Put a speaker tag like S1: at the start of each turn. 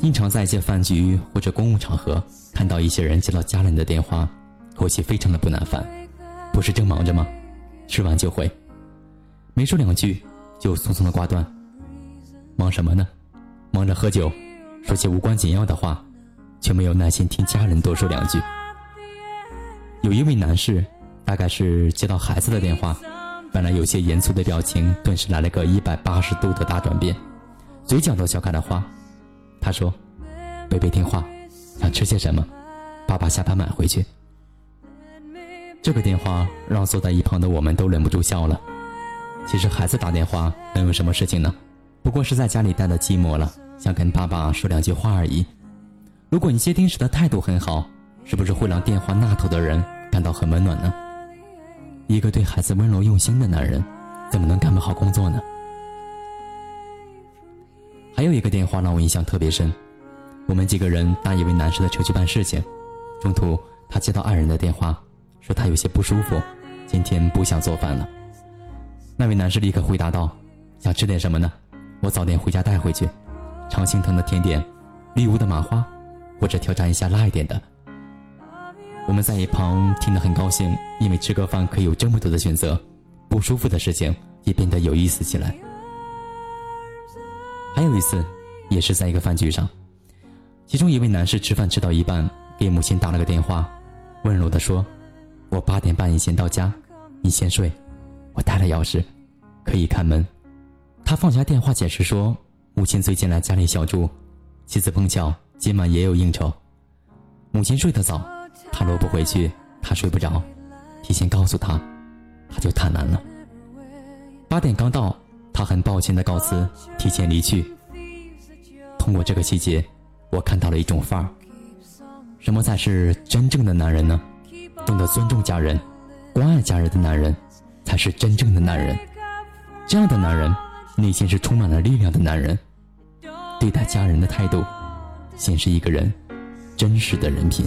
S1: 经常在一些饭局或者公共场合看到一些人接到家人的电话，口气非常的不耐烦。不是正忙着吗？吃完就回，没说两句就匆匆的挂断。忙什么呢？忙着喝酒，说些无关紧要的话，却没有耐心听家人多说两句。有一位男士，大概是接到孩子的电话，本来有些严肃的表情顿时来了个一百八十度的大转变，嘴角都笑开了花。他说：“贝贝听话，想吃些什么，爸爸下班买回去。”这个电话让坐在一旁的我们都忍不住笑了。其实孩子打电话能有什么事情呢？不过是在家里待的寂寞了，想跟爸爸说两句话而已。如果你接听时的态度很好，是不是会让电话那头的人感到很温暖呢？一个对孩子温柔用心的男人，怎么能干不好工作呢？还有一个电话让我印象特别深，我们几个人搭一位男士的车去办事情，中途他接到爱人的电话。说他有些不舒服，今天不想做饭了。那位男士立刻回答道：“想吃点什么呢？我早点回家带回去。常青藤的甜点，丽屋的麻花，或者挑战一下辣一点的。”我们在一旁听得很高兴，因为吃个饭可以有这么多的选择，不舒服的事情也变得有意思起来。还有一次，也是在一个饭局上，其中一位男士吃饭吃到一半，给母亲打了个电话，温柔地说。我八点半以前到家，你先睡，我带了钥匙，可以开门。他放下电话解释说，母亲最近来家里小住，妻子碰巧今晚也有应酬。母亲睡得早，他若不回去，他睡不着，提前告诉他，他就坦然了。八点刚到，他很抱歉的告辞，提前离去。通过这个细节，我看到了一种范儿，什么才是真正的男人呢？懂得尊重家人、关爱家人的男人，才是真正的男人。这样的男人，内心是充满了力量的男人。对待家人的态度，显示一个人真实的人品。